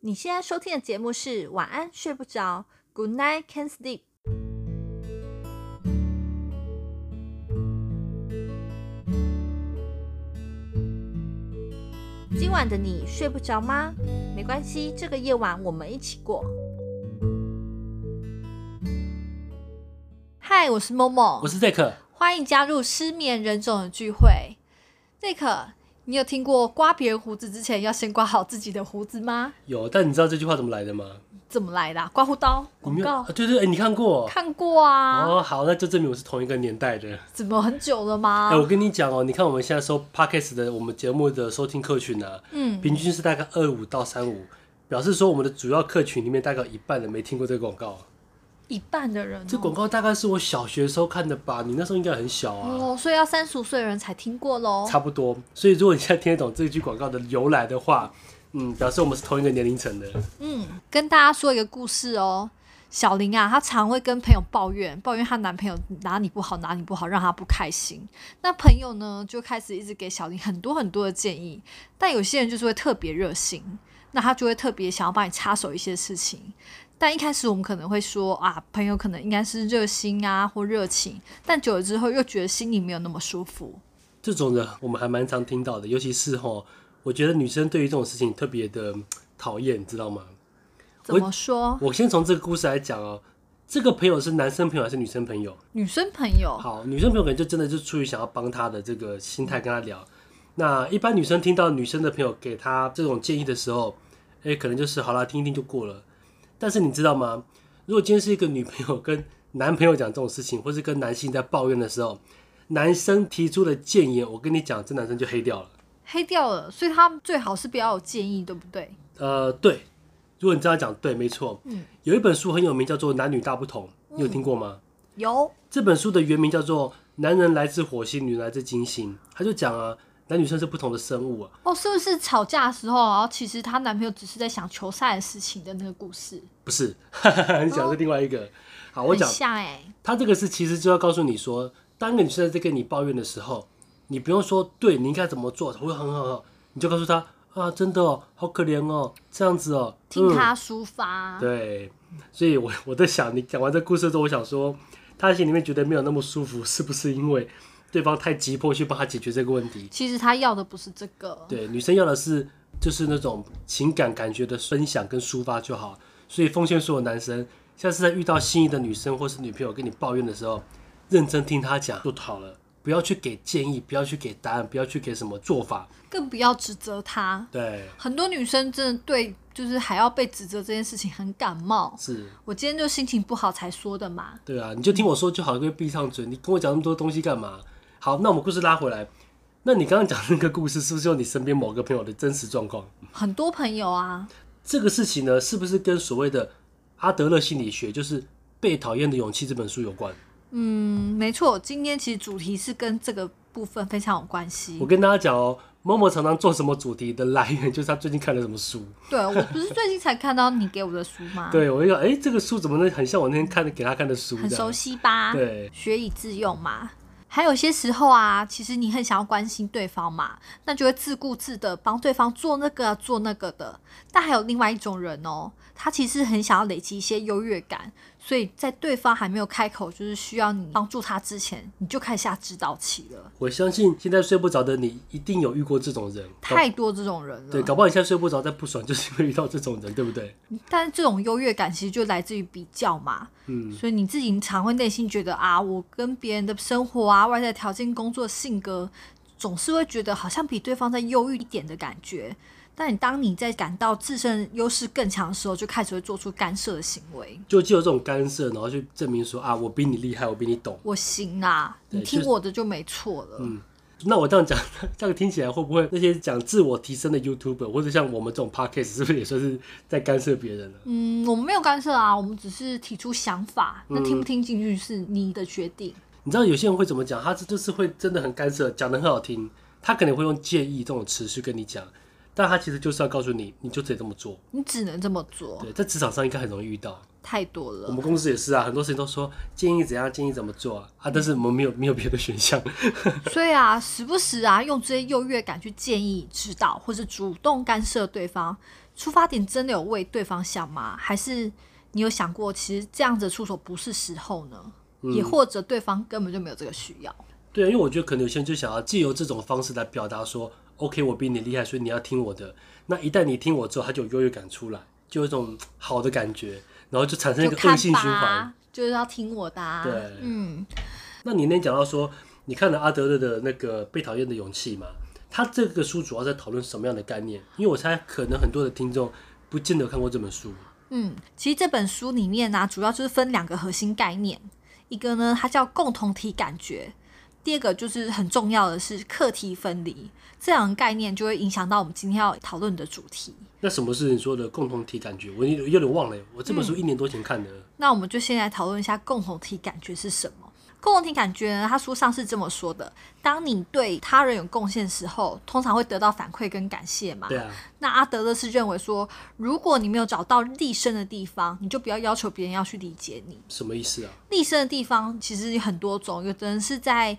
你现在收听的节目是晚安睡不着，Good night can't sleep。今晚的你睡不着吗？没关系，这个夜晚我们一起过。嗨，我是 Momo，我是 Zack，欢迎加入失眠人种的聚会，Zack。你有听过刮别人胡子之前要先刮好自己的胡子吗？有，但你知道这句话怎么来的吗？怎么来的、啊？刮胡刀广告、啊？对对，哎，你看过？看过啊。哦，好，那就证明我是同一个年代的。怎么很久了吗？哎，我跟你讲哦，你看我们现在收 Podcast 的我们节目的收听客群啊，嗯，平均是大概二五到三五，表示说我们的主要客群里面大概有一半人没听过这个广告。一半的人、喔，这广告大概是我小学时候看的吧？你那时候应该很小啊。哦，所以要三十五岁的人才听过喽。差不多。所以如果你现在听得懂这句广告的由来的话，嗯，表示我们是同一个年龄层的。嗯，跟大家说一个故事哦、喔。小林啊，她常会跟朋友抱怨，抱怨她男朋友哪里不好，哪里不好，让她不开心。那朋友呢，就开始一直给小林很多很多的建议。但有些人就是会特别热心，那他就会特别想要帮你插手一些事情。但一开始我们可能会说啊，朋友可能应该是热心啊或热情，但久了之后又觉得心里没有那么舒服。这种人我们还蛮常听到的，尤其是齁，我觉得女生对于这种事情特别的讨厌，你知道吗？怎么说？我，我先从这个故事来讲哦。这个朋友是男生朋友还是女生朋友？女生朋友。好，女生朋友可能就真的就出于想要帮他的这个心态跟他聊。那一般女生听到女生的朋友给她这种建议的时候，哎，可能就是好啦，听一听就过了。但是你知道吗？如果今天是一个女朋友跟男朋友讲这种事情，或是跟男性在抱怨的时候，男生提出的建言，我跟你讲，这男生就黑掉了。黑掉了，所以他最好是不要有建议，对不对？呃，对。如果你这样讲，对，没错。嗯。有一本书很有名，叫做《男女大不同》，你有听过吗？嗯，有。这本书的原名叫做《男人来自火星，女人来自金星》，他就讲啊。男女生是不同的生物啊！哦，是不是吵架的时候，然后其实她男朋友只是在想球赛的事情的那个故事？不是，你讲的是另外一个。哦、好，我讲。像哎，他这个是其实就要告诉你说，当一个女生在跟你抱怨的时候，你不用说对，你应该怎么做会很好，你就告诉她啊，真的哦，好可怜哦，这样子哦，听她抒发、嗯。对，所以我我在想，你讲完这故事之后，我想说，他心里面觉得没有那么舒服，是不是因为？对方太急迫去帮他解决这个问题，其实他要的不是这个。对，女生要的是就是那种情感感觉的分享跟抒发就好。所以奉劝所有男生，下次在遇到心仪的女生或是女朋友跟你抱怨的时候，认真听她讲就好了，不要去给建议，不要去给答案，不要去给什么做法，更不要指责她。对，很多女生真的对，就是还要被指责这件事情很感冒。是我今天就心情不好才说的嘛。对啊，你就听我说就好，可以闭上嘴，你跟我讲那么多东西干嘛？好，那我们故事拉回来。那你刚刚讲的那个故事，是不是有你身边某个朋友的真实状况？很多朋友啊。这个事情呢，是不是跟所谓的阿德勒心理学，就是《被讨厌的勇气》这本书有关？嗯，没错。今天其实主题是跟这个部分非常有关系。我跟大家讲哦，Momo 常常做什么主题的来源，就是他最近看了什么书。对，我不是最近才看到你给我的书吗？对，我就想哎，这个书怎么能很像我那天看给他看的书？很熟悉吧？对，学以致用嘛。还有些时候啊，其实你很想要关心对方嘛，那就会自顾自的帮对方做那个，做那个的。但还有另外一种人哦，他其实很想要累积一些优越感。所以在对方还没有开口，就是需要你帮助他之前，你就开始下指导棋了。我相信现在睡不着的你，一定有遇过这种人，太多这种人了。对，搞不好你现在睡不着，在不爽，就是因为遇到这种人，对不对？但是这种优越感其实就来自于比较嘛。嗯，所以你自己常会内心觉得啊，我跟别人的生活啊、外在条件、工作、性格，总是会觉得好像比对方再优越一点的感觉。但你当你在感到自身优势更强的时候，就开始会做出干涉的行为，就借由这种干涉，然后去证明说啊，我比你厉害，我比你懂，我行啊，你听我的就没错了。嗯，那我这样讲，这样听起来会不会那些讲自我提升的 YouTuber 或者像我们这种 Podcast 是不是也算是在干涉别人呢？嗯，我们没有干涉啊，我们只是提出想法，那听不听进去是你的决定。嗯，你知道有些人会怎么讲？他这就是会真的很干涉，讲的很好听，他可能会用建议这种词去跟你讲。但他其实就是要告诉你，你就得这么做，你只能这么做。对，在职场上应该很容易遇到，太多了。我们公司也是啊，很多事情都说建议怎样，建议怎么做啊，啊但是我们没有没有别的选项。所以啊，时不时啊，用这些优越感去建议、指导，或是主动干涉对方，出发点真的有为对方想吗？还是你有想过，其实这样子出手不是时候呢？嗯、也或者对方根本就没有这个需要？对，因为我觉得可能有些人就想要借由这种方式来表达说，OK，我比你厉害，所以你要听我的。那一旦你听我之后，他就有优越感出来，就有一种好的感觉，然后就产生一个恶性循环，就是要听我的、啊。对，嗯。那你那天讲到说，你看了阿德勒的那个《被讨厌的勇气》嘛？他这个书主要在讨论什么样的概念？因为我猜可能很多的听众不见得看过这本书。嗯，其实这本书里面呢、啊，主要就是分两个核心概念，一个呢它叫共同体感觉，第二个就是很重要的是课题分离。这两个概念就会影响到我们今天要讨论的主题。那什么是你说的共同体感觉？我有有点忘了，我这本书一年多前看的。嗯、那我们就先来讨论一下共同体感觉是什么。共同体感觉呢，他书上是这么说的：当你对他人有贡献的时候，通常会得到反馈跟感谢嘛。对啊。那阿德勒是认为说，如果你没有找到立身的地方，你就不要要求别人要去理解你。什么意思啊？立身的地方其实有很多种，有的人是在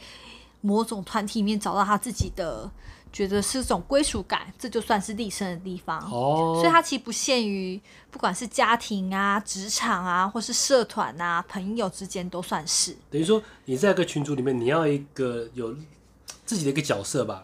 某种团体里面找到他自己的。觉得是种归属感，这就算是立身的地方。哦，所以它其实不限于，不管是家庭啊、职场啊，或是社团啊、朋友之间都算是。等于说你在一个群组里面，你要一个有自己的一个角色吧。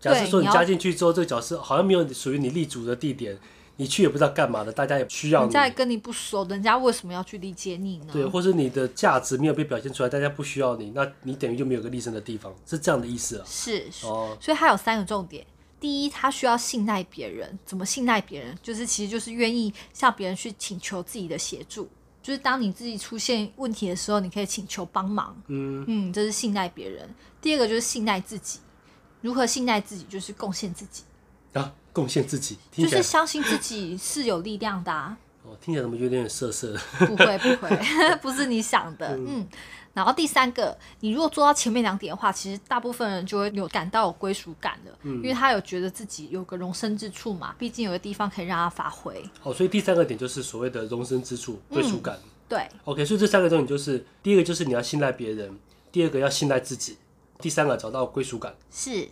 假设说你加进去之后，这个角色好像没有属于你立足的地点。你去也不知道干嘛的，大家也需要你。人家也跟你不熟，人家为什么要去理解你呢？对，或是你的价值没有被表现出来，大家不需要你，那你等于就没有个立身的地方，是这样的意思啊？是哦，所以它有三个重点。第一，他需要信赖别人。怎么信赖别人？就是其实就是愿意向别人去请求自己的协助。就是当你自己出现问题的时候，你可以请求帮忙。嗯嗯，这是信赖别人。第二个就是信赖自己。如何信赖自己？就是贡献自己。啊。贡献自己，就是相信自己是有力量的、啊。哦，听起来怎么有点涩涩的？不会，不会，不是你想的。嗯，嗯，然后第三个，你如果做到前面两点的话，其实大部分人就会有感到有归属感了，嗯，因为他有觉得自己有个容身之处嘛，毕竟有个地方可以让他发挥。哦，所以第三个点就是所谓的容身之处，归属感。嗯、对。OK，所以这三个重点就是：第一个就是你要信赖别人，第二个要信赖自己，第三个找到归属感。是。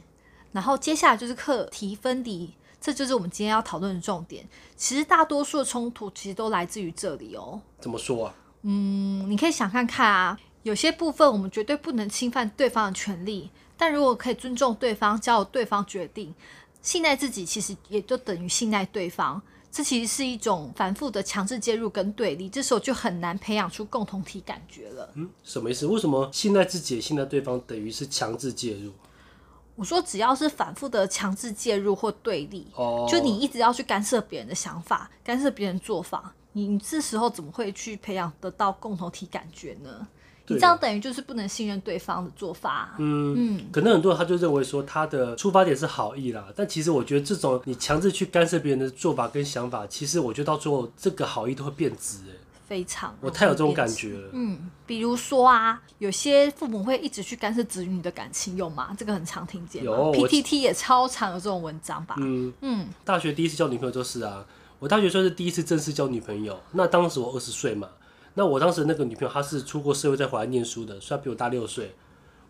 然后接下来就是课题分离。这就是我们今天要讨论的重点。其实大多数的冲突其实都来自于这里哦。怎么说啊？嗯，你可以想看看啊。有些部分我们绝对不能侵犯对方的权利，但如果可以尊重对方，交由对方决定，信赖自己，其实也就等于信赖对方。这其实是一种反复的强制介入跟对立，这时候就很难培养出共同体感觉了。嗯，什么意思？为什么信赖自己、信赖对方等于是强制介入？我说，只要是反复的强制介入或对立，oh. 就你一直要去干涉别人的想法，干涉别人做法，你你这时候怎么会去培养得到共同体感觉呢？你这样等于就是不能信任对方的做法啊。嗯嗯，可能很多人他就认为说他的出发点是好意啦，但其实我觉得这种你强制去干涉别人的做法跟想法，其实我觉得到最后这个好意都会变质欸。非常，我太有这种感觉了。嗯，比如说啊，有些父母会一直去干涉子女的感情，有吗？这个很常听见。有，PTT 也超常有这种文章吧？嗯嗯。大学第一次交女朋友就是啊，我大学算是第一次正式交女朋友。那当时我二十岁嘛，那我当时那个女朋友她是出过社会再回来念书的，虽然比我大六岁。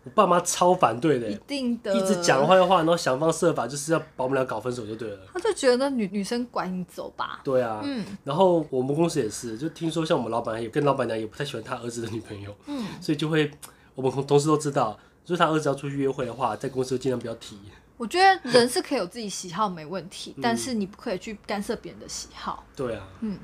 我爸妈超反对的，一定的，一直讲坏话，然后想方设法就是要把我们俩搞分手就对了。他就觉得女女生管你走吧。对啊，嗯。然后我们公司也是，就听说像我们老板也跟老板娘也不太喜欢他儿子的女朋友，嗯，所以就会我们同事都知道，就是他儿子要出去约会的话，在公司尽量不要提。我觉得人是可以有自己喜好没问题，但是你不可以去干涉别人的喜好。对啊，嗯。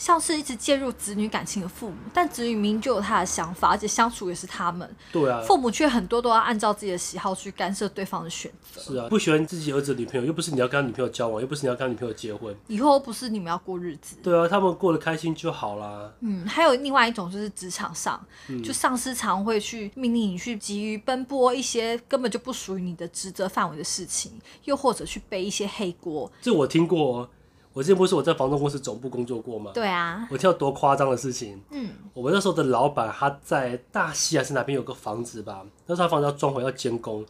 像是一直介入子女感情的父母，但子女明明就有他的想法，而且相处也是他们。对啊，父母却很多都要按照自己的喜好去干涉对方的选择。是啊，不喜欢自己儿子的女朋友，又不是你要跟他女朋友交往，又不是你要跟他女朋友结婚，以后不是你们要过日子。对啊，他们过得开心就好啦。嗯，还有另外一种就是职场上，嗯、就上司常会去命令你去急于奔波一些根本就不属于你的职责范围的事情，又或者去背一些黑锅。这我听过。我之前不是我在房东公司总部工作过吗？对啊，我听到多夸张的事情。嗯，我们那时候的老板他在大溪还是哪边有个房子吧？那时候他房子要装潢要监工，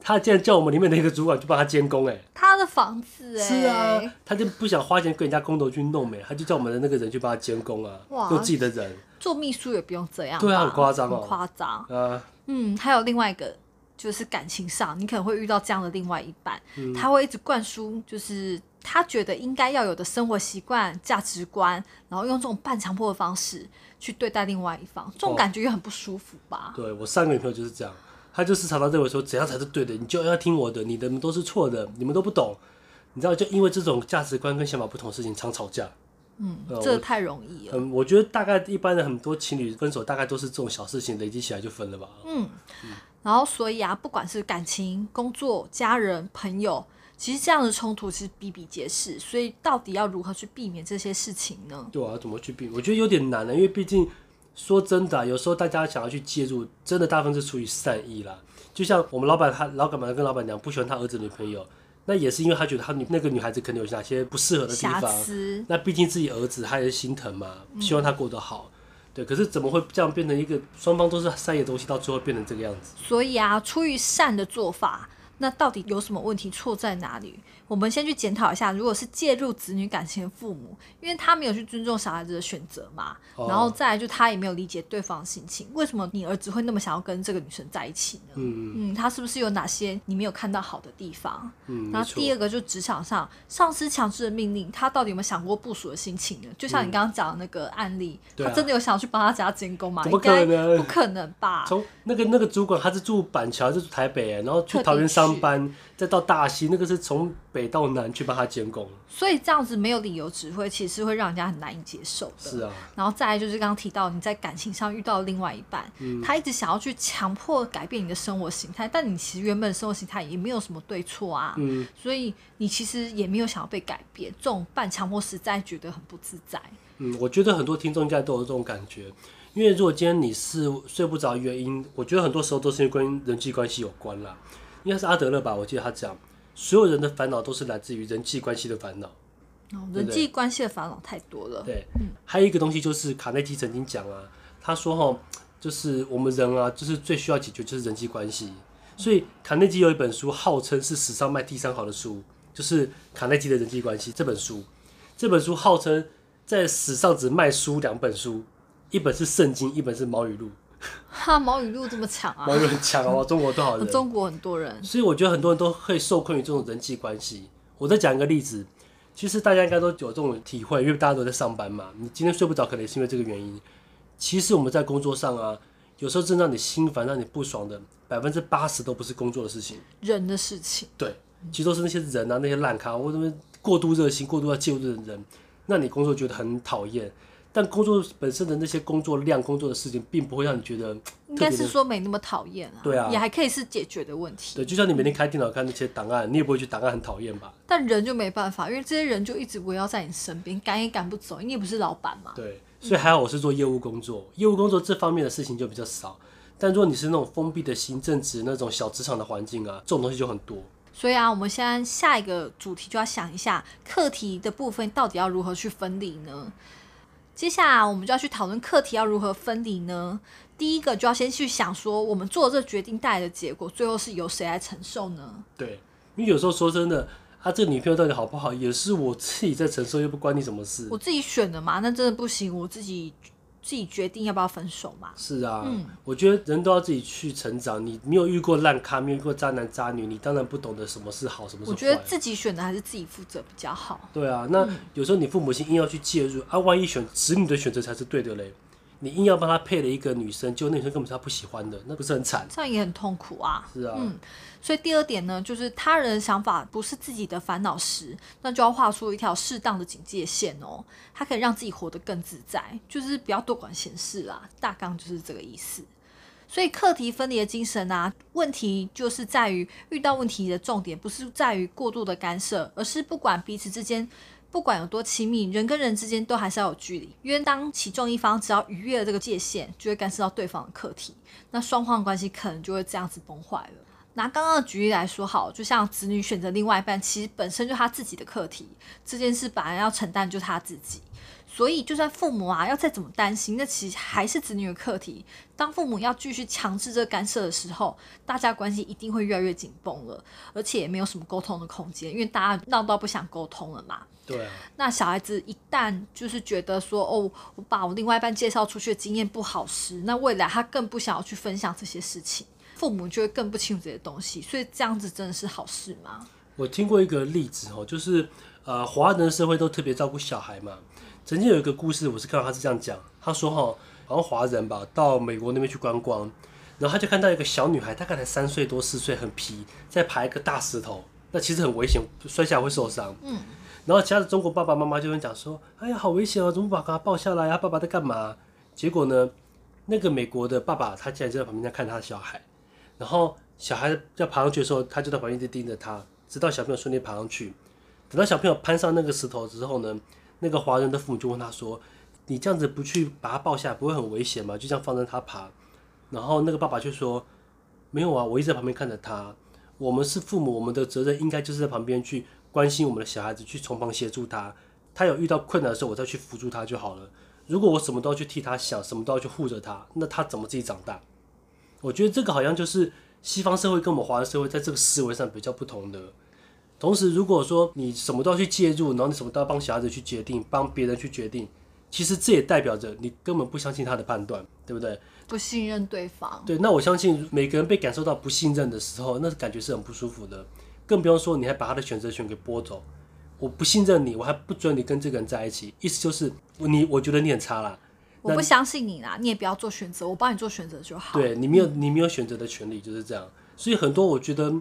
他竟然叫我们里面的一个主管去帮他监工，哎，他的房子哎，是啊，他就不想花钱跟人家工头去弄，哎，他就叫我们的那个人去帮他监工啊，哇，用自己的人。做秘书也不用这样，对啊，很夸张哦，很夸张。啊，嗯，还有另外一个。就是感情上，你可能会遇到这样的另外一半，嗯、他会一直灌输就是他觉得应该要有的生活习惯、价值观，然后用这种半强迫的方式去对待另外一方，这种感觉也很不舒服吧？哦、对，我上个女朋友就是这样，她就是常常认为说怎样才是对的，你就要听我的，你的都是错的，你们都不懂，你知道，就因为这种价值观跟想法不同的事情常吵架。嗯，这个太容易了。嗯，我觉得大概一般的很多情侣分手，大概都是这种小事情累积起来就分了吧。嗯，嗯，然后所以啊，不管是感情、工作、家人、朋友。其实这样的冲突其实比比皆是，所以到底要如何去避免这些事情呢？对啊，怎么去避免？我觉得有点难了，因为毕竟说真的啊，有时候大家想要去介入，真的大部分是出于善意啦。就像我们老板他老板嘛跟老板娘不喜欢他儿子女朋友，那也是因为他觉得他女那个女孩子可能有哪些不适合的地方。那毕竟自己儿子他也是心疼嘛，希望他过得好。嗯。对，可是怎么会这样变成一个双方都是善意的东西，到最后变成这个样子？所以啊，出于善的做法。那到底有什么问题？错在哪里？我们先去检讨一下。如果是介入子女感情的父母，因为他没有去尊重小孩子的选择嘛，哦、然后再来就他也没有理解对方的心情。为什么你儿子会那么想要跟这个女生在一起呢？嗯嗯，他是不是有哪些你没有看到好的地方？嗯，然后第二个就职场上上司强制的命令，他到底有没有想过部署的心情呢？就像你刚刚讲的那个案例，嗯、他真的有想要去帮他加监工吗？怎么可能？不可能吧？从那个那个主管他是住板桥，是住台北，然后去桃园上。班再到大溪，那个是从北到南去帮他监工，所以这样子没有理由指挥，其实会让人家很难以接受的。是啊，然后再来就是刚刚提到你在感情上遇到另外一半，嗯，他一直想要去强迫改变你的生活形态，但你其实原本生活形态也没有什么对错啊，嗯，所以你其实也没有想要被改变，这种半强迫实在觉得很不自在。嗯，我觉得很多听众应该都有这种感觉，因为如果今天你是睡不着，原因我觉得很多时候都是因为跟人际关系有关啦。应该是阿德勒吧，我记得他讲，所有人的烦恼都是来自于人际关系的烦恼。哦，人际关系的烦恼太多了。对，嗯，还有一个东西就是卡内基曾经讲啊，他说哈，就是我们人啊，就是最需要解决就是人际关系。所以卡内基有一本书，号称是史上卖第三好的书，就是卡内基的人际关系这本书。这本书号称在史上只卖书两本书，一本是圣经，一本是毛语录。哈，毛语录这么强啊！毛语录很强啊，中国多少人？中国很多人，所以我觉得很多人都会受困于这种人际关系。我再讲一个例子，其实大家应该都有这种体会，因为大家都在上班嘛。你今天睡不着，可能也是因为这个原因。其实我们在工作上啊，有时候真让你心烦、让你不爽的，百分之八十都不是工作的事情，人的事情。对，其实都是那些人啊，那些烂咖，或者过度热心、过度要介入的人，让你工作觉得很讨厌。但工作本身的那些工作量、工作的事情，并不会让你觉得应该是说没那么讨厌啊。对啊，也还可以是解决的问题。对，就像你每天开电脑看那些档案，你也不会觉得档案很讨厌吧？但人就没办法，因为这些人就一直围绕在你身边，赶也赶不走，你也不是老板嘛。对，所以还好我是做业务工作，业务工作这方面的事情就比较少。但如果你是那种封闭的行政职那种小职场的环境啊，这种东西就很多。所以啊，我们现在下一个主题就要想一下课题的部分到底要如何去分离呢？接下来我们就要去讨论课题要如何分离呢？第一个就要先去想说，我们做这决定带来的结果，最后是由谁来承受呢？对，因为有时候说真的，啊，这个女朋友到底好不好，也是我自己在承受，又不关你什么事。我自己选的嘛，那真的不行，我自己。自己决定要不要分手嘛？是啊，嗯，我觉得人都要自己去成长。你没有遇过烂咖，没有遇过渣男渣女，你当然不懂得什么是好，什么是坏。我觉得自己选的还是自己负责比较好。对啊，那有时候你父母亲硬要去介入啊，万一选子女的选择才是对的嘞，你硬要帮他配了一个女生，结果那女生根本是他不喜欢的，那不是很惨？这样也很痛苦啊。是啊，嗯。所以第二点呢，就是他人的想法不是自己的烦恼时，那就要画出一条适当的警戒线哦。他可以让自己活得更自在，就是不要多管闲事啦。大纲就是这个意思。所以课题分离的精神啊，问题就是在于遇到问题的重点不是在于过度的干涉，而是不管彼此之间不管有多亲密，人跟人之间都还是要有距离。因为当其中一方只要逾越了这个界限，就会干涉到对方的课题，那双方的关系可能就会这样子崩坏了。拿刚刚的举例来说，好，就像子女选择另外一半，其实本身就他自己的课题，这件事本来要承担就是他自己，所以就算父母啊要再怎么担心，那其实还是子女的课题。当父母要继续强制这干涉的时候，大家关系一定会越来越紧绷了，而且也没有什么沟通的空间，因为大家闹到不想沟通了嘛。对啊。那小孩子一旦就是觉得说，哦，我把我另外一半介绍出去的经验不好时，那未来他更不想要去分享这些事情。父母就会更不清楚这些东西，所以这样子真的是好事吗？我听过一个例子哦，就是呃，华人的社会都特别照顾小孩嘛。曾经有一个故事，我是看到他是这样讲，他说哈，好像华人吧，到美国那边去观光，然后他就看到一个小女孩，大概才三岁多四岁，很皮，在爬一个大石头，那其实很危险，摔下来会受伤。嗯。然后其他的中国爸爸妈妈就会讲说：“哎呀，好危险哦，怎么把他抱下来啊？爸爸在干嘛？”结果呢，那个美国的爸爸他竟然就在旁边在看他的小孩，然后小孩要爬上去的时候，他就在旁边一直盯着他，直到小朋友顺利爬上去。等到小朋友攀上那个石头之后呢，那个华人的父母就问他说：“你这样子不去把他抱下来，不会很危险吗？就这样放着他爬。”然后那个爸爸就说：“没有啊，我一直在旁边看着他。我们是父母，我们的责任应该就是在旁边去。”关心我们的小孩子，去从旁协助他。他有遇到困难的时候，我再去辅助他就好了。如果我什么都要去替他想，什么都要去护着他，那他怎么自己长大？我觉得这个好像就是西方社会跟我们华人社会在这个思维上比较不同的。同时，如果说你什么都要去介入，然后你什么都要帮小孩子去决定，帮别人去决定，其实这也代表着你根本不相信他的判断，对不对？不信任对方。对，那我相信每个人被感受到不信任的时候，那感觉是很不舒服的。更不用说，你还把他的选择权给剥走。我不信任你，我还不准你跟这个人在一起。意思就是你，我觉得你很差啦。我不相信你啦，你也不要做选择，我帮你做选择就好。对，你没有，你没有选择的权利，就是这样。所以很多我觉得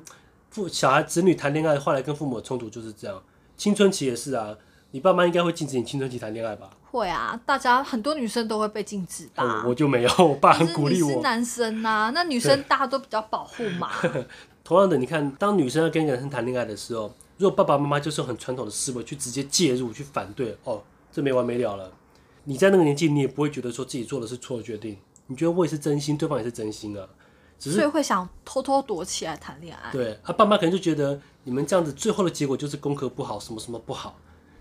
父小孩子女谈恋爱，后来跟父母的冲突就是这样。青春期也是啊，你爸妈应该会禁止你青春期谈恋爱吧？会啊，大家很多女生都会被禁止吧？哦，我就没有，我爸很鼓励我。你是男生啊，那女生大家都比较保护嘛。同样的，你看，当女生要跟男生谈恋爱的时候，如果爸爸妈妈就是很传统的思维去直接介入去反对，哦，这没完没了了。你在那个年纪，你也不会觉得说自己做的是错的决定，你觉得我也是真心，对方也是真心的，所以会想偷偷躲起来谈恋爱。对，他爸妈可能就觉得你们这样子，最后的结果就是功课不好，什么什么不好，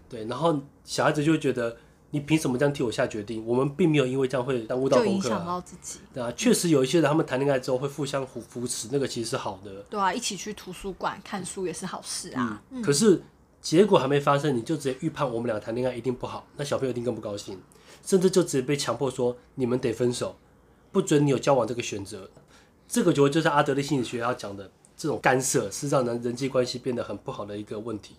对，然后小孩子就会觉得。你凭什么这样替我下决定？我们并没有因为这样会耽误到功课，就影响到自己。对啊，确实有一些人，他们谈恋爱之后会互相扶扶持，那个其实是好的。对啊，一起去图书馆看书也是好事啊。嗯，可是结果还没发生，你就直接预判我们俩谈恋爱一定不好，那小朋友一定更不高兴，甚至就直接被强迫说你们得分手，不准你有交往这个选择。这个就就是阿德勒心理学要讲的这种干涉，是让人人际关系变得很不好的一个问题。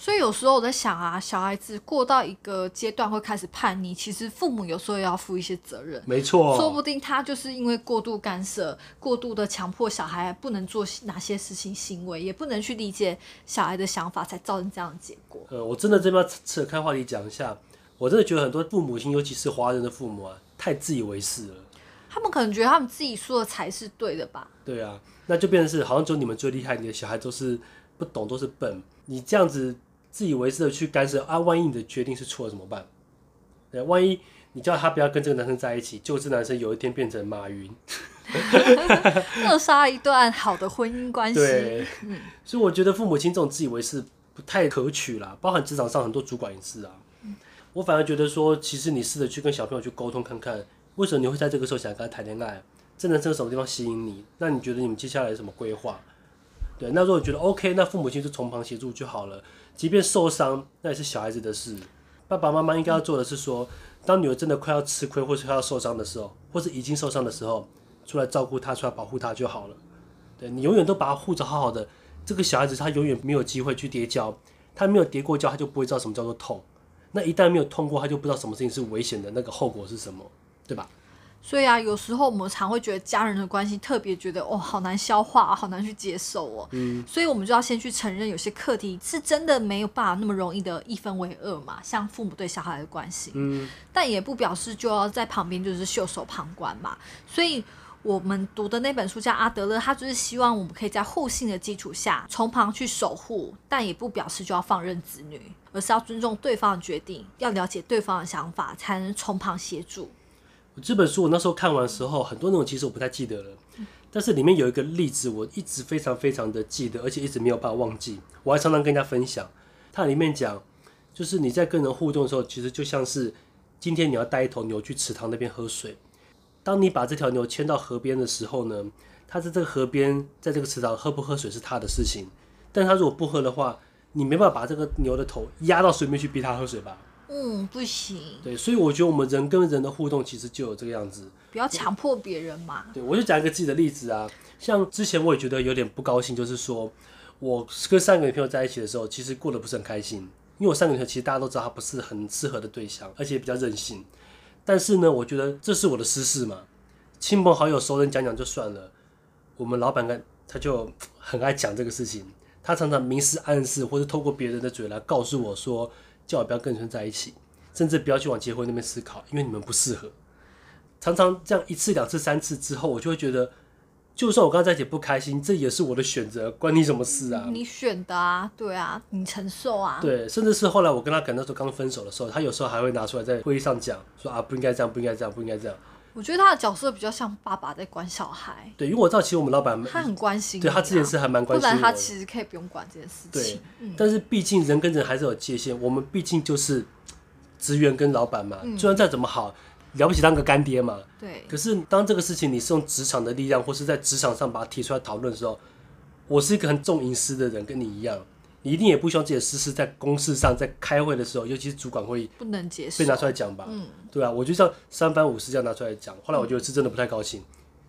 所以有时候我在想啊，小孩子过到一个阶段会开始叛逆，其实父母有时候也要负一些责任。没错，说不定他就是因为过度干涉、过度的强迫小孩不能做哪些事情、行为，也不能去理解小孩的想法，才造成这样的结果。呃，我真的这边扯开话题讲一下，我真的觉得很多父母亲，尤其是华人的父母啊，太自以为是了。他们可能觉得他们自己说的才是对的吧？对啊，那就变成是好像只有你们最厉害，你的小孩都是不懂，都是笨。你这样子。自以为是的去干涉啊，万一你的决定是错了怎么办？对，万一你叫他不要跟这个男生在一起，就这男生有一天变成马云，扼杀一段好的婚姻关系。对，所以我觉得父母亲这种自以为是不太可取啦，包含职场上很多主管也是啊。我反而觉得说，其实你试着去跟小朋友去沟通看看，为什么你会在这个时候想跟他谈恋爱？这男生什么地方吸引你？那你觉得你们接下来有什么规划？对，那如果觉得 OK，那父母亲就从旁协助就好了。即便受伤，那也是小孩子的事。爸爸妈妈应该要做的是说，当女儿真的快要吃亏，或是快要受伤的时候，或是已经受伤的时候，出来照顾她，出来保护她就好了。对，你永远都把她护着好好的，这个小孩子他永远没有机会去跌跤，他没有跌过跤，他就不会知道什么叫做痛。那一旦没有痛过，他就不知道什么事情是危险的，那个后果是什么，对吧？所以啊，有时候我们常会觉得家人的关系特别觉得哦，好难消化，好难去接受哦。嗯。所以我们就要先去承认，有些课题是真的没有办法那么容易的一分为二嘛。像父母对小孩的关系，嗯。但也不表示就要在旁边就是袖手旁观嘛。所以我们读的那本书叫阿德勒，他就是希望我们可以在互信的基础下从旁去守护，但也不表示就要放任子女，而是要尊重对方的决定，要了解对方的想法，才能从旁协助。这本书我那时候看完的时候，很多内容其实我不太记得了，但是里面有一个例子，我一直非常非常的记得，而且一直没有办法忘记。我还常常跟大家分享。它里面讲，就是你在跟人互动的时候，其实就像是今天你要带一头牛去池塘那边喝水。当你把这条牛牵到河边的时候呢，它在这个河边，在这个池塘喝不喝水是他的事情。但他如果不喝的话，你没办法把这个牛的头压到水面去逼它喝水吧？嗯，不行。对，所以我觉得我们人跟人的互动其实就有这个样子。不要强迫别人嘛。对，我就讲一个自己的例子啊，像之前我也觉得有点不高兴，就是说我跟三个女朋友在一起的时候，其实过得不是很开心，因为我三个女朋友其实大家都知道她不是很适合的对象，而且也比较任性。但是呢，我觉得这是我的私事嘛，亲朋好友、熟人讲讲就算了。我们老板跟他就很爱讲这个事情，他常常明示暗示，或者透过别人的嘴来告诉我说，叫我不要跟女生在一起，甚至不要去往结婚那边思考，因为你们不适合。常常这样一次、两次、三次之后，我就会觉得。就算我跟他在一起不开心，这也是我的选择，关你什么事啊？你选的啊，对啊，你承受啊。对，甚至是后来我跟他讲那时候刚分手的时候，他有时候还会拿出来在会议上讲，说啊不应该这样，不应该这样，不应该这样。我觉得他的角色比较像爸爸在管小孩。对，因为我知道其实我们老板他很关心，对他之前是还蛮关心的。不然他其实可以不用管这件事情。对，嗯、但是毕竟人跟人还是有界限，我们毕竟就是职员跟老板嘛，就算再怎么好。了不起当个干爹嘛？对。可是当这个事情你是用职场的力量，或是在职场上把它提出来讨论的时候，我是一个很重隐私的人，跟你一样，你一定也不希望自己的私事在公事上，在开会的时候，尤其是主管会议，不能接受，被拿出来讲吧？嗯，对啊，我就这样三番五次这样拿出来讲，后来我觉得是真的不太高兴，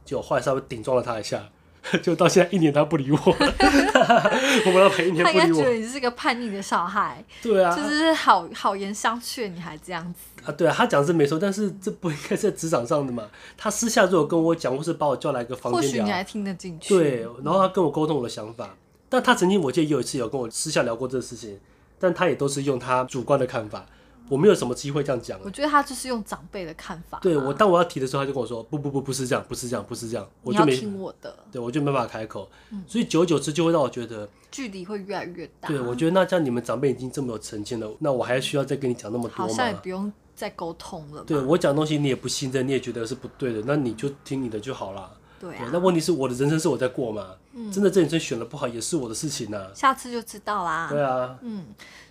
就后来稍微顶撞了他一下。就到现在一年，他不理我。我们老板一年不理我。他应该觉得你是个叛逆的小孩。对啊，就是好好言相劝，你还这样子啊？对啊，他讲是没错，但是这不应该在职场上的嘛。他私下如果跟我讲，或是把我叫来一个房间聊，或许你还听得进去。对，然后他跟我沟通我的想法，但他曾经我记得有一次有跟我私下聊过这个事情，但他也都是用他主观的看法。我没有什么机会这样讲。我觉得他就是用长辈的看法。对，我当我要提的时候，他就跟我说：“不不不，不是这样，不是这样，不是这样。”我就没听我的。对，我就没办法开口。嗯，所以久而久之就会让我觉得距离会越来越大。对，我觉得那这样你们长辈已经这么有成见了，那我还需要再跟你讲那么多吗？好像也不用再沟通了。对，我讲东西你也不信任，你也觉得是不对的，那你就听你的就好了。对那问题是我的人生是我在过嘛？嗯。真的这人生选的不好也是我的事情呐。下次就知道啦。对啊。嗯。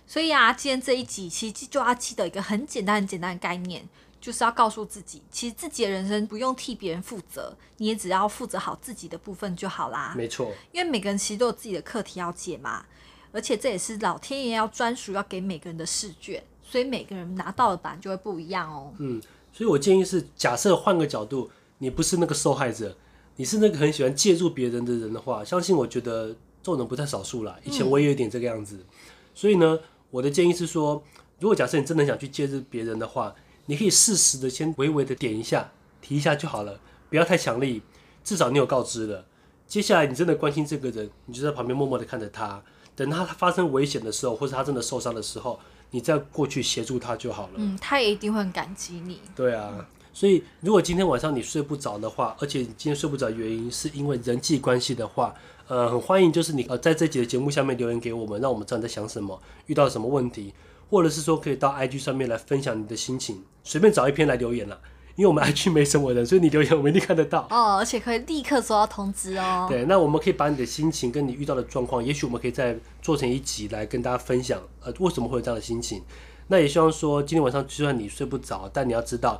所以啊，今天这一集其实就要记得一个很简单、很简单的概念，就是要告诉自己，其实自己的人生不用替别人负责，你也只要负责好自己的部分就好啦。没错，因为每个人其实都有自己的课题要解嘛，而且这也是老天爷要专属要给每个人的试卷，所以每个人拿到的版就会不一样哦。嗯，所以我建议是，假设换个角度，你不是那个受害者，你是那个很喜欢借助别人的人的话，相信我觉得这种人不在少数啦。以前我也有点这个样子，嗯、所以呢。我的建议是说，如果假设你真的想去介入别人的话，你可以适时的先微微的点一下，提一下就好了，不要太强力，至少你有告知了。接下来你真的关心这个人，你就在旁边默默的看着他，等他发生危险的时候，或者他真的受伤的时候，你再过去协助他就好了。嗯，他也一定会很感激你。对啊，所以如果今天晚上你睡不着的话，而且你今天睡不着原因是因为人际关系的话。呃，很欢迎，就是你呃，在这集的节目下面留言给我们，让我们知道你在想什么，遇到什么问题，或者是说可以到 IG 上面来分享你的心情，随便找一篇来留言啦。因为我们 IG 没什么人，所以你留言我们一定看得到哦，而且可以立刻收到通知哦。对，那我们可以把你的心情跟你遇到的状况，也许我们可以再做成一集来跟大家分享，呃，为什么会有这样的心情？那也希望说今天晚上就算你睡不着，但你要知道，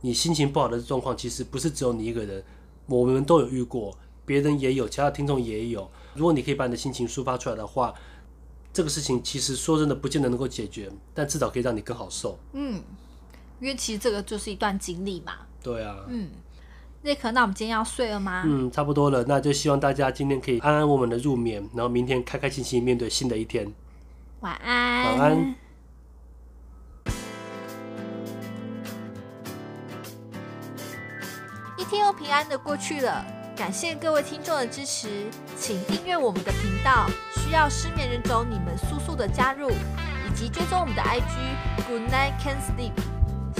你心情不好的状况其实不是只有你一个人，我们都有遇过。别人也有，其他听众也有。如果你可以把你的心情抒发出来的话，这个事情其实说真的不见得能够解决，但至少可以让你更好受。嗯，因为其实这个就是一段经历嘛。对啊。嗯，那可那我们今天要睡了吗？嗯，差不多了。那就希望大家今天可以安安稳稳的入眠，然后明天开开心心面对新的一天。晚安。晚安。平安的过去了。感谢各位听众的支持，请订阅我们的频道。需要失眠人种，你们速速的加入，以及追踪我们的 IG Good Night Can Sleep。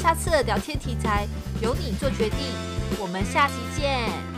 下次的聊天题材由你做决定，我们下期见。